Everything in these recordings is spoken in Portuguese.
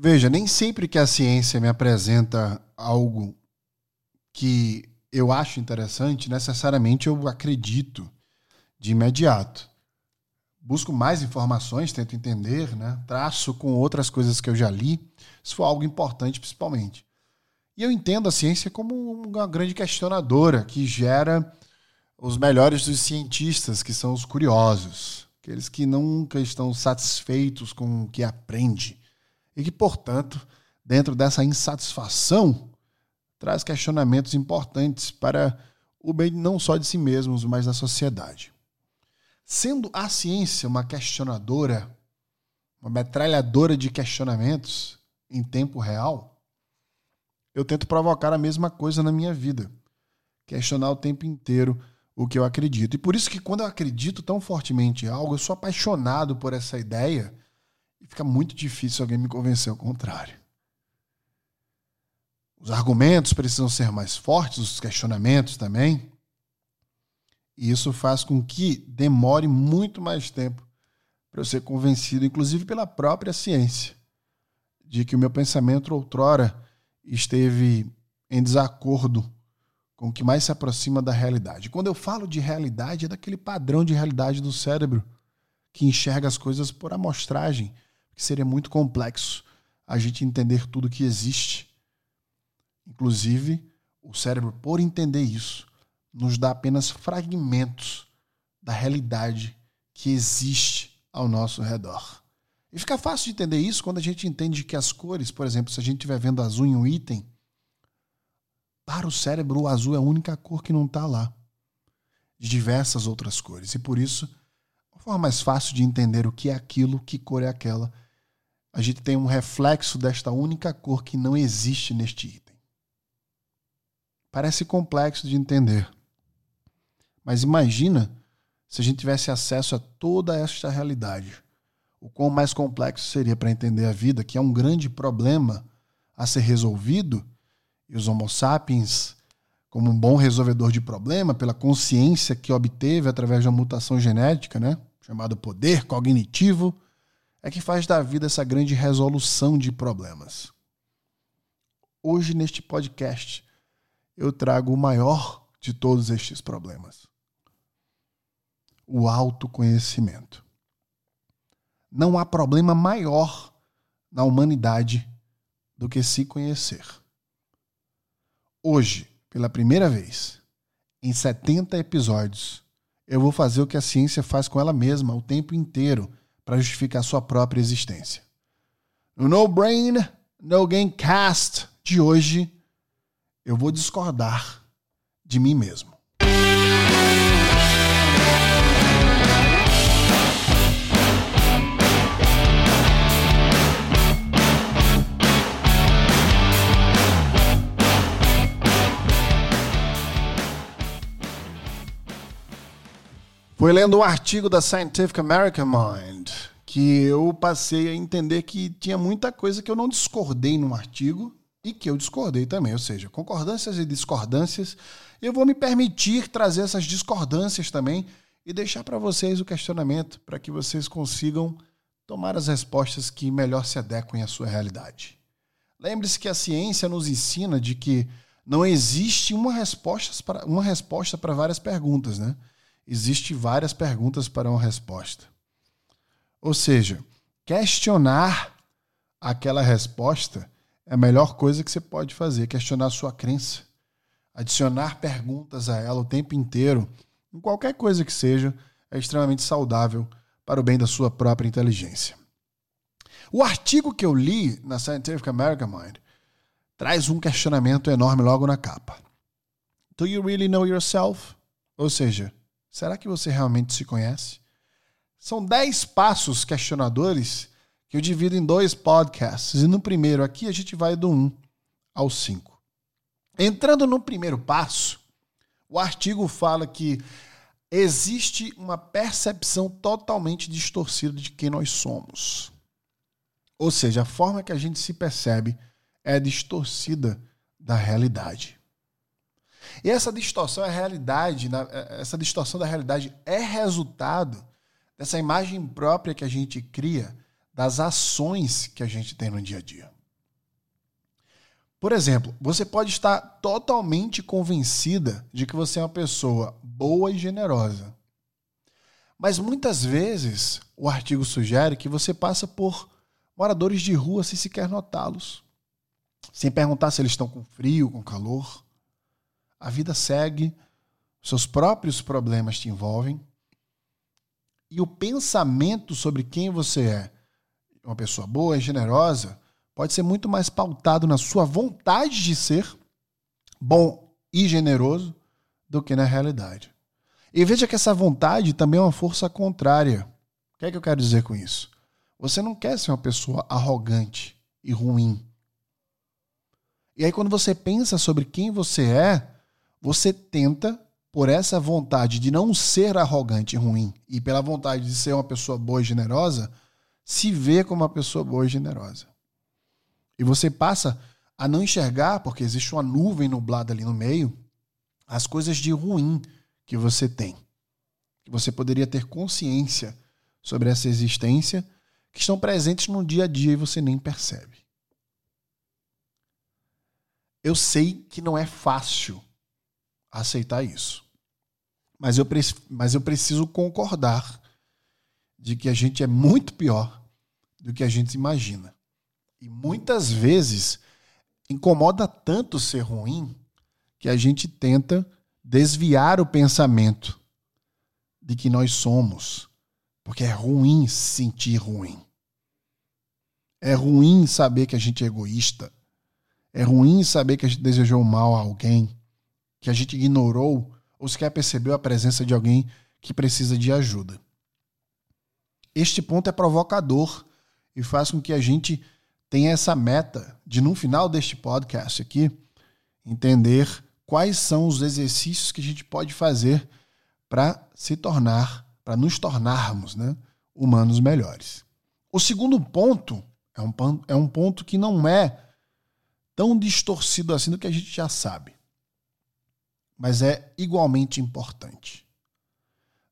Veja, nem sempre que a ciência me apresenta algo que eu acho interessante, necessariamente eu acredito de imediato. Busco mais informações, tento entender, né? traço com outras coisas que eu já li, se for algo importante, principalmente. E eu entendo a ciência como uma grande questionadora que gera os melhores dos cientistas, que são os curiosos, aqueles que nunca estão satisfeitos com o que aprende e que, portanto, dentro dessa insatisfação, traz questionamentos importantes para o bem não só de si mesmos, mas da sociedade. Sendo a ciência uma questionadora, uma metralhadora de questionamentos em tempo real, eu tento provocar a mesma coisa na minha vida. Questionar o tempo inteiro o que eu acredito. E por isso que quando eu acredito tão fortemente em algo, eu sou apaixonado por essa ideia e fica muito difícil alguém me convencer ao contrário. Os argumentos precisam ser mais fortes, os questionamentos também. E isso faz com que demore muito mais tempo para eu ser convencido, inclusive pela própria ciência, de que o meu pensamento outrora esteve em desacordo com o que mais se aproxima da realidade. Quando eu falo de realidade, é daquele padrão de realidade do cérebro que enxerga as coisas por amostragem, que seria muito complexo a gente entender tudo que existe. Inclusive, o cérebro, por entender isso, nos dá apenas fragmentos da realidade que existe ao nosso redor. E fica fácil de entender isso quando a gente entende que as cores, por exemplo, se a gente estiver vendo azul em um item, para o cérebro o azul é a única cor que não está lá. De diversas outras cores. E por isso, a forma mais fácil de entender o que é aquilo, que cor é aquela, a gente tem um reflexo desta única cor que não existe neste item. Parece complexo de entender. Mas imagina se a gente tivesse acesso a toda esta realidade. O quão mais complexo seria para entender a vida, que é um grande problema a ser resolvido, e os Homo sapiens, como um bom resolvedor de problema, pela consciência que obteve através de uma mutação genética, né, chamado poder cognitivo, é que faz da vida essa grande resolução de problemas. Hoje, neste podcast, eu trago o maior de todos estes problemas: o autoconhecimento. Não há problema maior na humanidade do que se conhecer. Hoje, pela primeira vez, em 70 episódios, eu vou fazer o que a ciência faz com ela mesma o tempo inteiro para justificar sua própria existência. No No Brain, No Game Cast de hoje, eu vou discordar de mim mesmo. Foi lendo um artigo da Scientific American Mind que eu passei a entender que tinha muita coisa que eu não discordei no artigo e que eu discordei também, ou seja, concordâncias e discordâncias. Eu vou me permitir trazer essas discordâncias também e deixar para vocês o questionamento para que vocês consigam tomar as respostas que melhor se adequem à sua realidade. Lembre-se que a ciência nos ensina de que não existe uma resposta para, uma resposta para várias perguntas, né? existe várias perguntas para uma resposta. Ou seja, questionar aquela resposta é a melhor coisa que você pode fazer, questionar a sua crença. Adicionar perguntas a ela o tempo inteiro, em qualquer coisa que seja, é extremamente saudável para o bem da sua própria inteligência. O artigo que eu li na Scientific American Mind traz um questionamento enorme logo na capa. Do you really know yourself? Ou seja, Será que você realmente se conhece? São 10 passos questionadores que eu divido em dois podcasts. E no primeiro aqui a gente vai do 1 ao 5. Entrando no primeiro passo, o artigo fala que existe uma percepção totalmente distorcida de quem nós somos. Ou seja, a forma que a gente se percebe é distorcida da realidade. E essa distorção é realidade, é, essa distorção da realidade é resultado dessa imagem própria que a gente cria das ações que a gente tem no dia a dia. Por exemplo, você pode estar totalmente convencida de que você é uma pessoa boa e generosa. Mas muitas vezes o artigo sugere que você passa por moradores de rua sem sequer notá-los, sem perguntar se eles estão com frio, com calor. A vida segue, seus próprios problemas te envolvem. E o pensamento sobre quem você é, uma pessoa boa e generosa, pode ser muito mais pautado na sua vontade de ser bom e generoso do que na realidade. E veja que essa vontade também é uma força contrária. O que é que eu quero dizer com isso? Você não quer ser uma pessoa arrogante e ruim. E aí, quando você pensa sobre quem você é, você tenta, por essa vontade de não ser arrogante e ruim, e pela vontade de ser uma pessoa boa e generosa, se ver como uma pessoa boa e generosa. E você passa a não enxergar, porque existe uma nuvem nublada ali no meio, as coisas de ruim que você tem. Que você poderia ter consciência sobre essa existência, que estão presentes no dia a dia e você nem percebe. Eu sei que não é fácil aceitar isso. Mas eu, mas eu preciso concordar de que a gente é muito pior do que a gente imagina. E muitas vezes incomoda tanto ser ruim que a gente tenta desviar o pensamento de que nós somos. Porque é ruim se sentir ruim. É ruim saber que a gente é egoísta. É ruim saber que a gente desejou mal a alguém, que a gente ignorou ou sequer percebeu a presença de alguém que precisa de ajuda. Este ponto é provocador e faz com que a gente tem essa meta de, no final deste podcast aqui, entender quais são os exercícios que a gente pode fazer para se tornar, para nos tornarmos né, humanos melhores. O segundo ponto é um, é um ponto que não é tão distorcido assim do que a gente já sabe, mas é igualmente importante.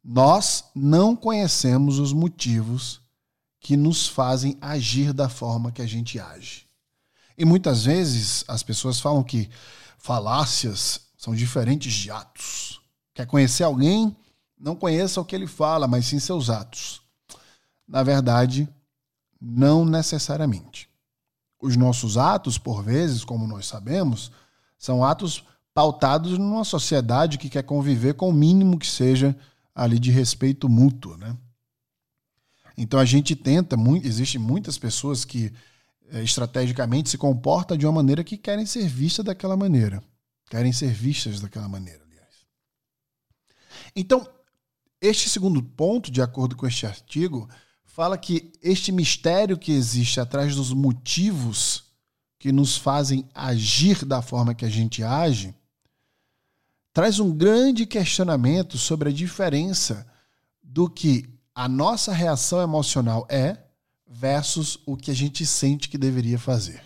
Nós não conhecemos os motivos que nos fazem agir da forma que a gente age. E muitas vezes as pessoas falam que falácias são diferentes de atos. Quer conhecer alguém? Não conheça o que ele fala, mas sim seus atos. Na verdade, não necessariamente. Os nossos atos, por vezes, como nós sabemos, são atos pautados numa sociedade que quer conviver com o mínimo que seja ali de respeito mútuo, né? Então a gente tenta, existem muitas pessoas que é, estrategicamente se comportam de uma maneira que querem ser vistas daquela maneira. Querem ser vistas daquela maneira, aliás. Então, este segundo ponto, de acordo com este artigo, fala que este mistério que existe atrás dos motivos que nos fazem agir da forma que a gente age, traz um grande questionamento sobre a diferença do que a nossa reação emocional é versus o que a gente sente que deveria fazer.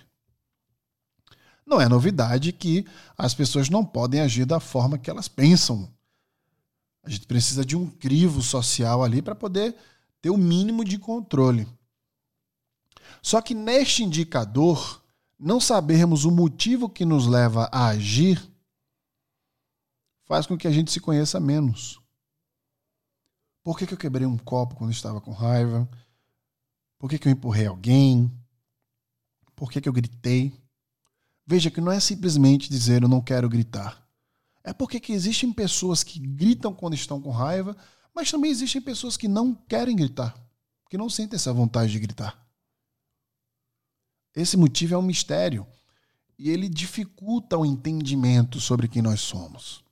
Não é novidade que as pessoas não podem agir da forma que elas pensam. A gente precisa de um crivo social ali para poder ter o mínimo de controle. Só que neste indicador, não sabermos o motivo que nos leva a agir faz com que a gente se conheça menos. Por que, que eu quebrei um copo quando estava com raiva? Por que, que eu empurrei alguém? Por que, que eu gritei? Veja que não é simplesmente dizer eu não quero gritar. É porque que existem pessoas que gritam quando estão com raiva, mas também existem pessoas que não querem gritar, que não sentem essa vontade de gritar. Esse motivo é um mistério e ele dificulta o entendimento sobre quem nós somos.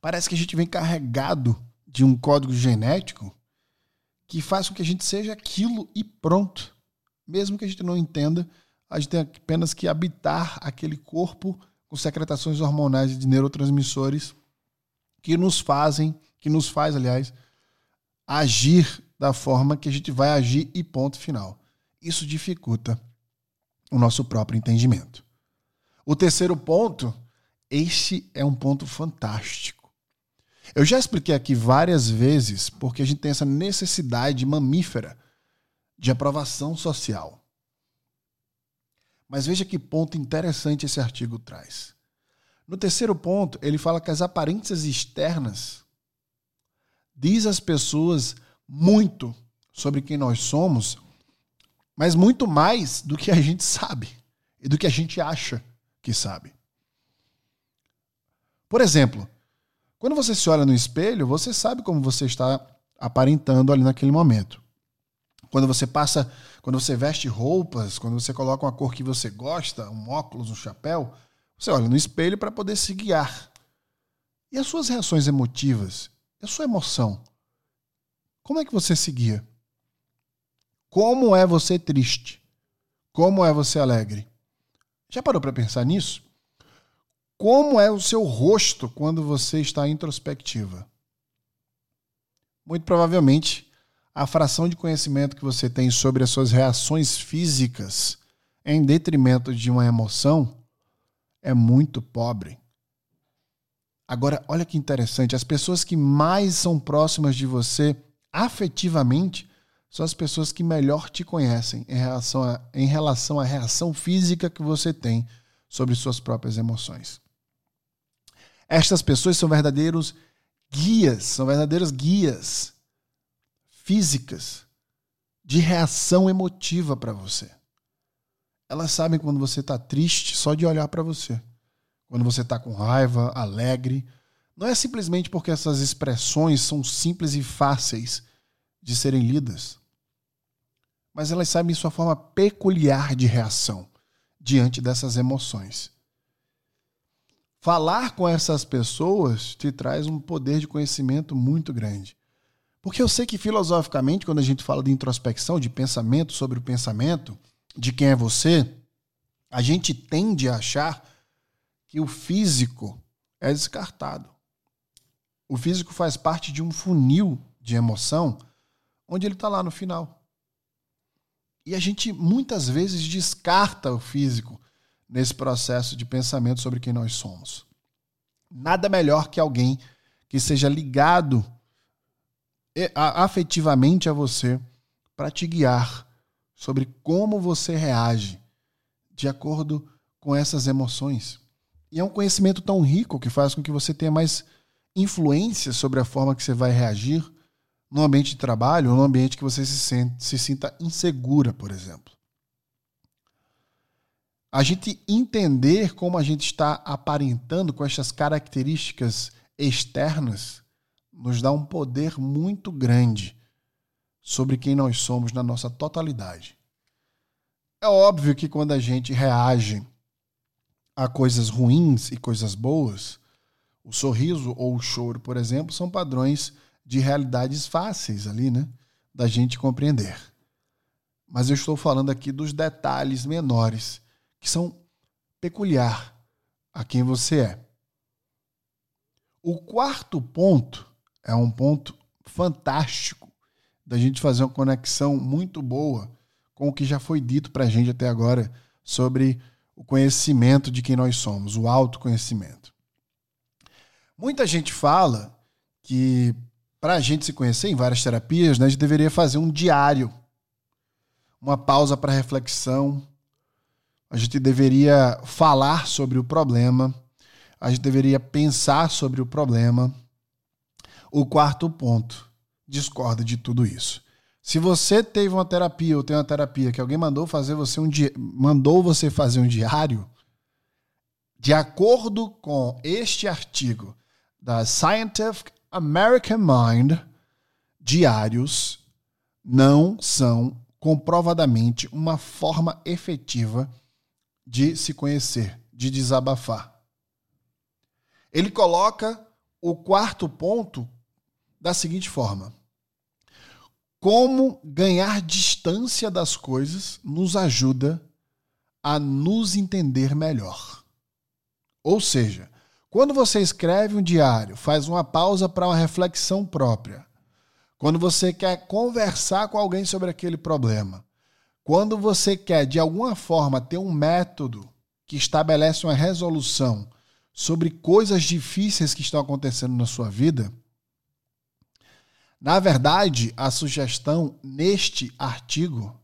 Parece que a gente vem carregado de um código genético que faz com que a gente seja aquilo e pronto. Mesmo que a gente não entenda, a gente tem apenas que habitar aquele corpo com secretações hormonais de neurotransmissores que nos fazem, que nos faz, aliás, agir da forma que a gente vai agir e ponto final. Isso dificulta o nosso próprio entendimento. O terceiro ponto, este é um ponto fantástico. Eu já expliquei aqui várias vezes porque a gente tem essa necessidade mamífera de aprovação social. Mas veja que ponto interessante esse artigo traz. No terceiro ponto, ele fala que as aparências externas diz às pessoas muito sobre quem nós somos, mas muito mais do que a gente sabe e do que a gente acha que sabe. Por exemplo, quando você se olha no espelho, você sabe como você está aparentando ali naquele momento. Quando você passa, quando você veste roupas, quando você coloca uma cor que você gosta, um óculos, um chapéu, você olha no espelho para poder se guiar. E as suas reações emotivas, a sua emoção, como é que você se guia? Como é você triste? Como é você alegre? Já parou para pensar nisso? Como é o seu rosto quando você está introspectiva? Muito provavelmente, a fração de conhecimento que você tem sobre as suas reações físicas em detrimento de uma emoção é muito pobre. Agora, olha que interessante, as pessoas que mais são próximas de você afetivamente são as pessoas que melhor te conhecem em relação, a, em relação à reação física que você tem sobre suas próprias emoções. Estas pessoas são verdadeiros guias, são verdadeiros guias físicas de reação emotiva para você. Elas sabem quando você está triste só de olhar para você. Quando você está com raiva, alegre. Não é simplesmente porque essas expressões são simples e fáceis de serem lidas, mas elas sabem sua forma peculiar de reação diante dessas emoções. Falar com essas pessoas te traz um poder de conhecimento muito grande. Porque eu sei que filosoficamente, quando a gente fala de introspecção, de pensamento sobre o pensamento, de quem é você, a gente tende a achar que o físico é descartado. O físico faz parte de um funil de emoção onde ele está lá no final. E a gente muitas vezes descarta o físico nesse processo de pensamento sobre quem nós somos. Nada melhor que alguém que seja ligado afetivamente a você para te guiar sobre como você reage de acordo com essas emoções. E é um conhecimento tão rico que faz com que você tenha mais influência sobre a forma que você vai reagir no ambiente de trabalho ou no ambiente que você se, sente, se sinta insegura, por exemplo. A gente entender como a gente está aparentando com essas características externas nos dá um poder muito grande sobre quem nós somos na nossa totalidade. É óbvio que quando a gente reage a coisas ruins e coisas boas, o sorriso ou o choro, por exemplo, são padrões de realidades fáceis ali, né? Da gente compreender. Mas eu estou falando aqui dos detalhes menores que são peculiar a quem você é. O quarto ponto é um ponto fantástico da gente fazer uma conexão muito boa com o que já foi dito para a gente até agora sobre o conhecimento de quem nós somos, o autoconhecimento. Muita gente fala que para a gente se conhecer em várias terapias, né, a gente deveria fazer um diário, uma pausa para reflexão. A gente deveria falar sobre o problema, a gente deveria pensar sobre o problema. O quarto ponto, discorda de tudo isso. Se você teve uma terapia ou tem uma terapia que alguém mandou fazer você um di... mandou você fazer um diário, de acordo com este artigo da Scientific American Mind, diários não são comprovadamente uma forma efetiva de se conhecer, de desabafar. Ele coloca o quarto ponto da seguinte forma: como ganhar distância das coisas nos ajuda a nos entender melhor. Ou seja, quando você escreve um diário, faz uma pausa para uma reflexão própria. Quando você quer conversar com alguém sobre aquele problema. Quando você quer, de alguma forma, ter um método que estabelece uma resolução sobre coisas difíceis que estão acontecendo na sua vida, Na verdade, a sugestão neste artigo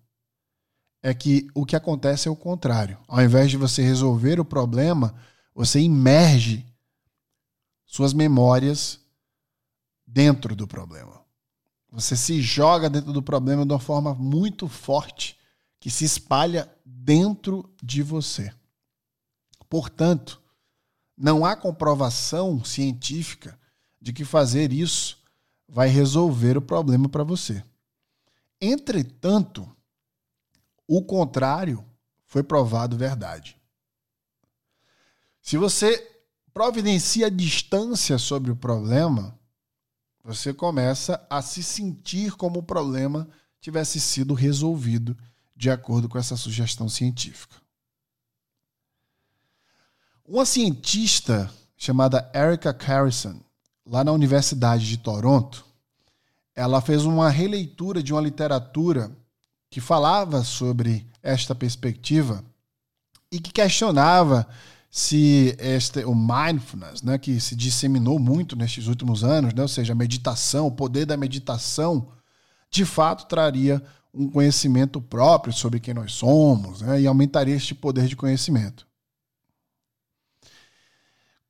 é que o que acontece é o contrário. Ao invés de você resolver o problema, você imerge suas memórias dentro do problema. Você se joga dentro do problema de uma forma muito forte que se espalha dentro de você. Portanto, não há comprovação científica de que fazer isso vai resolver o problema para você. Entretanto, o contrário foi provado verdade. Se você providencia distância sobre o problema, você começa a se sentir como o problema tivesse sido resolvido de acordo com essa sugestão científica. Uma cientista chamada Erica Carrison, lá na Universidade de Toronto, ela fez uma releitura de uma literatura que falava sobre esta perspectiva e que questionava se este, o mindfulness, né, que se disseminou muito nestes últimos anos, né, ou seja, a meditação, o poder da meditação, de fato traria um conhecimento próprio sobre quem nós somos né, e aumentaria este poder de conhecimento.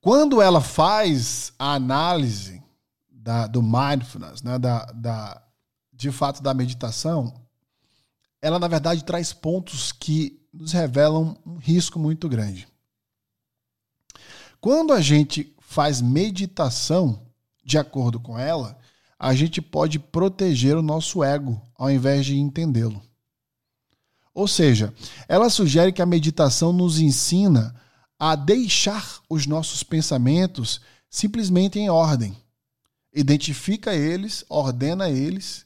Quando ela faz a análise da, do mindfulness, né, da, da, de fato da meditação, ela na verdade traz pontos que nos revelam um risco muito grande. Quando a gente faz meditação de acordo com ela, a gente pode proteger o nosso ego ao invés de entendê-lo. Ou seja, ela sugere que a meditação nos ensina a deixar os nossos pensamentos simplesmente em ordem. Identifica eles, ordena eles,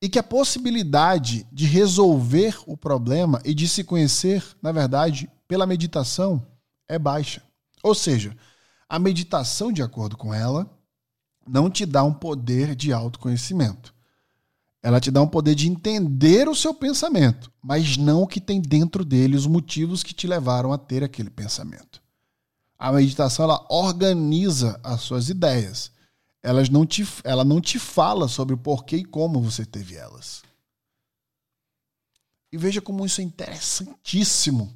e que a possibilidade de resolver o problema e de se conhecer, na verdade, pela meditação é baixa. Ou seja, a meditação, de acordo com ela, não te dá um poder de autoconhecimento. Ela te dá um poder de entender o seu pensamento, mas não o que tem dentro dele, os motivos que te levaram a ter aquele pensamento. A meditação ela organiza as suas ideias. Elas não te, ela não te fala sobre o porquê e como você teve elas. E veja como isso é interessantíssimo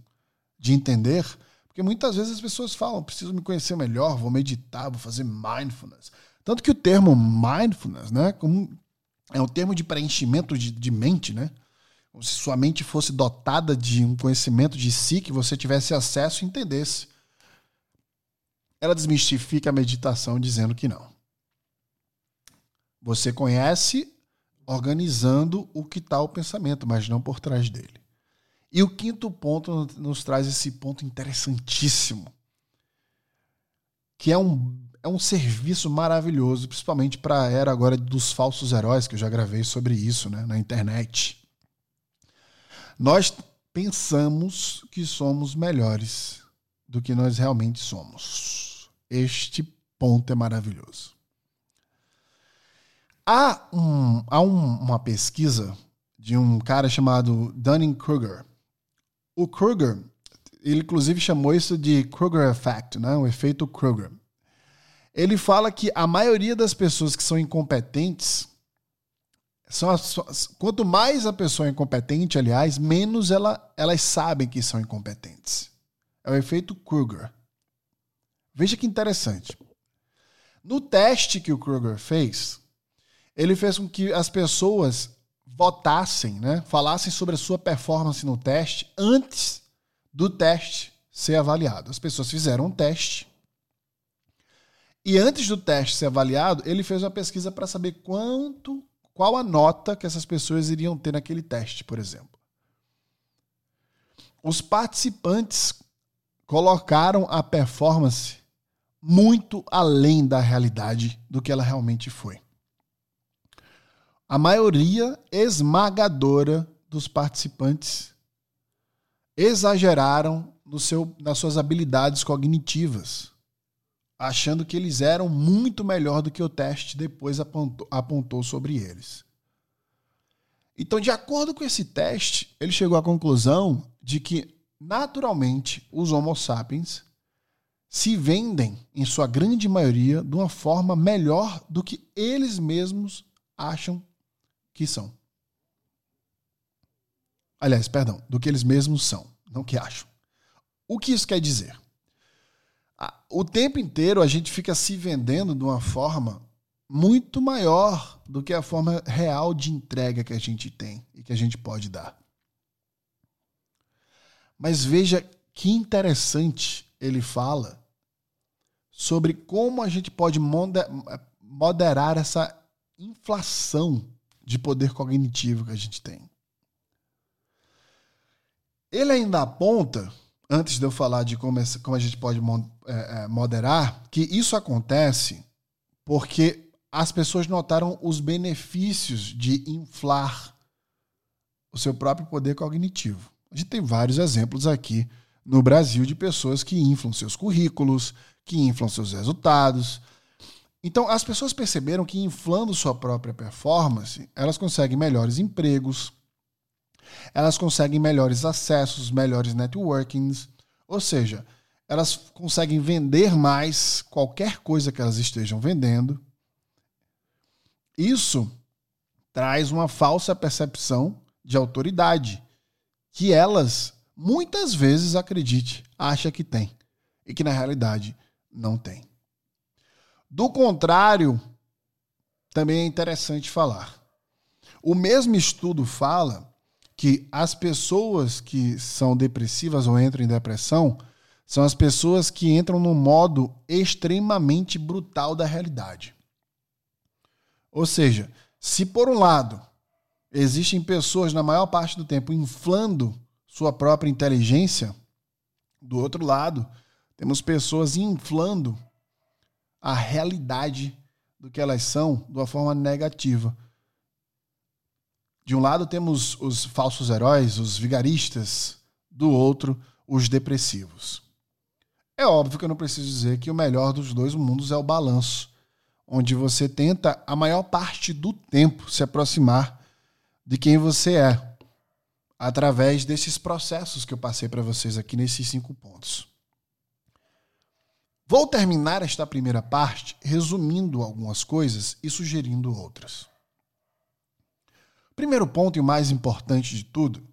de entender, porque muitas vezes as pessoas falam: preciso me conhecer melhor, vou meditar, vou fazer mindfulness. Tanto que o termo mindfulness, né, como é um termo de preenchimento de, de mente, né? Como se sua mente fosse dotada de um conhecimento de si que você tivesse acesso e entendesse. Ela desmistifica a meditação dizendo que não. Você conhece organizando o que está o pensamento, mas não por trás dele. E o quinto ponto nos traz esse ponto interessantíssimo, que é um é um serviço maravilhoso, principalmente para a era agora dos falsos heróis, que eu já gravei sobre isso né, na internet. Nós pensamos que somos melhores do que nós realmente somos. Este ponto é maravilhoso. Há, um, há um, uma pesquisa de um cara chamado Dunning-Kruger. O Kruger, ele inclusive chamou isso de Kruger Effect, né? o efeito Kruger ele fala que a maioria das pessoas que são incompetentes são as, quanto mais a pessoa é incompetente, aliás, menos ela, elas sabem que são incompetentes. É o efeito Kruger. Veja que interessante. No teste que o Kruger fez, ele fez com que as pessoas votassem, né, falassem sobre a sua performance no teste antes do teste ser avaliado. As pessoas fizeram um teste e antes do teste ser avaliado, ele fez uma pesquisa para saber quanto, qual a nota que essas pessoas iriam ter naquele teste, por exemplo. Os participantes colocaram a performance muito além da realidade do que ela realmente foi. A maioria esmagadora dos participantes exageraram no seu, nas suas habilidades cognitivas achando que eles eram muito melhor do que o teste depois apontou, apontou sobre eles. Então, de acordo com esse teste, ele chegou à conclusão de que, naturalmente, os Homo sapiens se vendem, em sua grande maioria, de uma forma melhor do que eles mesmos acham que são. Aliás, perdão, do que eles mesmos são, não que acham. O que isso quer dizer? O tempo inteiro a gente fica se vendendo de uma forma muito maior do que a forma real de entrega que a gente tem e que a gente pode dar. Mas veja que interessante ele fala sobre como a gente pode moderar essa inflação de poder cognitivo que a gente tem. Ele ainda aponta, antes de eu falar de como, a gente pode é, é, moderar, que isso acontece porque as pessoas notaram os benefícios de inflar o seu próprio poder cognitivo. A gente tem vários exemplos aqui no Brasil de pessoas que inflam seus currículos, que inflam seus resultados. Então, as pessoas perceberam que inflando sua própria performance, elas conseguem melhores empregos, elas conseguem melhores acessos, melhores networkings, ou seja, elas conseguem vender mais qualquer coisa que elas estejam vendendo. Isso traz uma falsa percepção de autoridade, que elas muitas vezes, acredite, acha que tem e que na realidade não tem. Do contrário, também é interessante falar. O mesmo estudo fala que as pessoas que são depressivas ou entram em depressão são as pessoas que entram no modo extremamente brutal da realidade. Ou seja, se por um lado existem pessoas na maior parte do tempo inflando sua própria inteligência, do outro lado, temos pessoas inflando a realidade do que elas são de uma forma negativa. De um lado temos os falsos heróis, os vigaristas, do outro, os depressivos. É óbvio que eu não preciso dizer que o melhor dos dois mundos é o balanço, onde você tenta a maior parte do tempo se aproximar de quem você é, através desses processos que eu passei para vocês aqui nesses cinco pontos. Vou terminar esta primeira parte resumindo algumas coisas e sugerindo outras. Primeiro ponto e o mais importante de tudo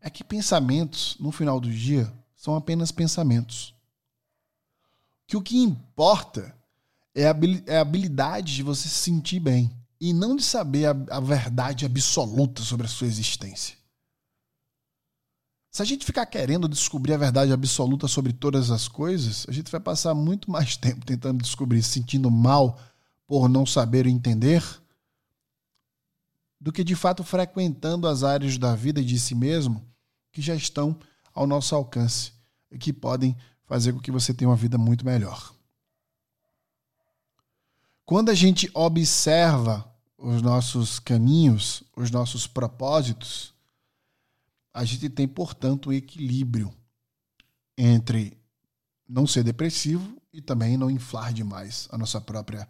é que pensamentos, no final do dia, são apenas pensamentos. Que o que importa é a é habilidade de você se sentir bem e não de saber a, a verdade absoluta sobre a sua existência. Se a gente ficar querendo descobrir a verdade absoluta sobre todas as coisas, a gente vai passar muito mais tempo tentando descobrir, se sentindo mal por não saber entender, do que de fato frequentando as áreas da vida e de si mesmo que já estão ao nosso alcance e que podem fazer com que você tenha uma vida muito melhor. Quando a gente observa os nossos caminhos, os nossos propósitos, a gente tem, portanto, um equilíbrio entre não ser depressivo e também não inflar demais a nossa própria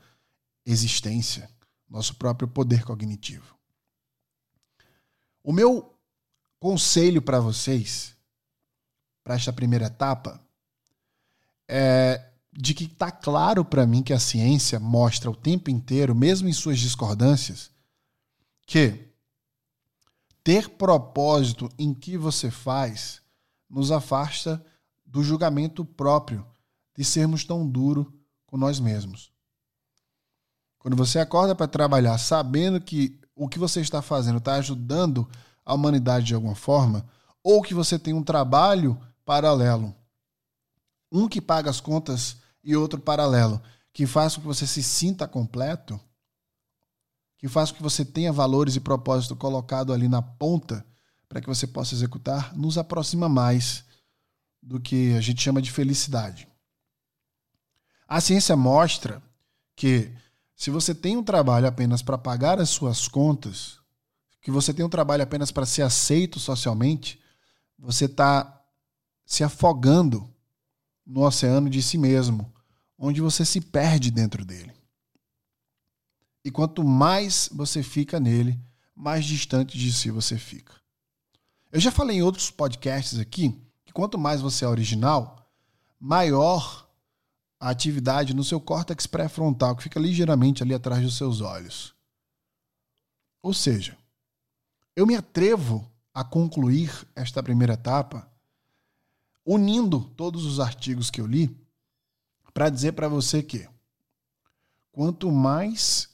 existência, nosso próprio poder cognitivo. O meu conselho para vocês, para esta primeira etapa, é de que está claro para mim que a ciência mostra o tempo inteiro, mesmo em suas discordâncias, que ter propósito em que você faz nos afasta do julgamento próprio de sermos tão duro com nós mesmos. Quando você acorda para trabalhar sabendo que o que você está fazendo está ajudando a humanidade de alguma forma, ou que você tem um trabalho paralelo, um que paga as contas e outro paralelo, que faz com que você se sinta completo, que faz com que você tenha valores e propósito colocado ali na ponta para que você possa executar, nos aproxima mais do que a gente chama de felicidade. A ciência mostra que se você tem um trabalho apenas para pagar as suas contas, que você tem um trabalho apenas para ser aceito socialmente, você está se afogando no oceano de si mesmo, onde você se perde dentro dele. E quanto mais você fica nele, mais distante de si você fica. Eu já falei em outros podcasts aqui que quanto mais você é original, maior a atividade no seu córtex pré-frontal, que fica ligeiramente ali atrás dos seus olhos. Ou seja, eu me atrevo a concluir esta primeira etapa unindo todos os artigos que eu li para dizer para você que quanto mais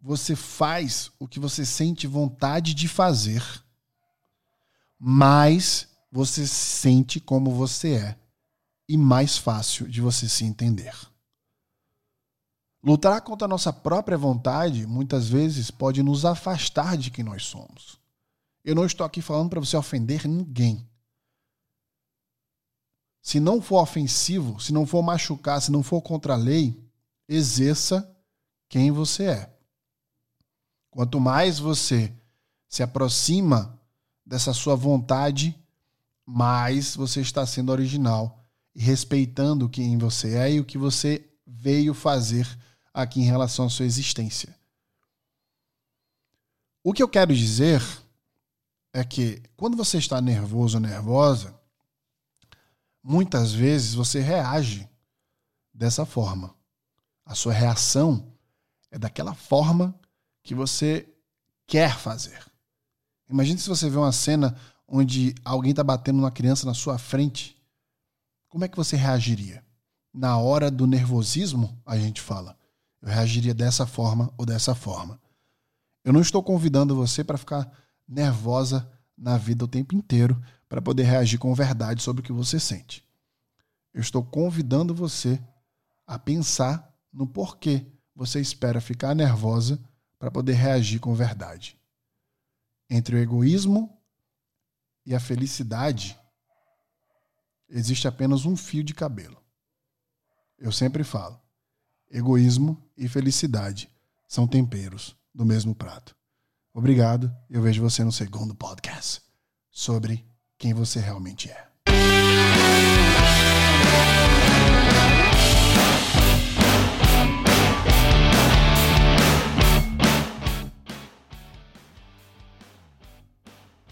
você faz o que você sente vontade de fazer, mais você sente como você é e mais fácil de você se entender. Lutar contra a nossa própria vontade muitas vezes pode nos afastar de quem nós somos. Eu não estou aqui falando para você ofender ninguém. Se não for ofensivo, se não for machucar, se não for contra a lei, exerça quem você é. Quanto mais você se aproxima dessa sua vontade, mais você está sendo original e respeitando quem você é e o que você veio fazer aqui em relação à sua existência. O que eu quero dizer é que quando você está nervoso ou nervosa, muitas vezes você reage dessa forma. A sua reação é daquela forma que você quer fazer. Imagine se você vê uma cena onde alguém está batendo uma criança na sua frente. Como é que você reagiria? Na hora do nervosismo, a gente fala. Eu reagiria dessa forma ou dessa forma. Eu não estou convidando você para ficar nervosa na vida o tempo inteiro para poder reagir com verdade sobre o que você sente. Eu estou convidando você a pensar no porquê você espera ficar nervosa para poder reagir com verdade. Entre o egoísmo e a felicidade, existe apenas um fio de cabelo. Eu sempre falo: egoísmo e felicidade são temperos do mesmo prato. Obrigado. Eu vejo você no segundo podcast sobre quem você realmente é.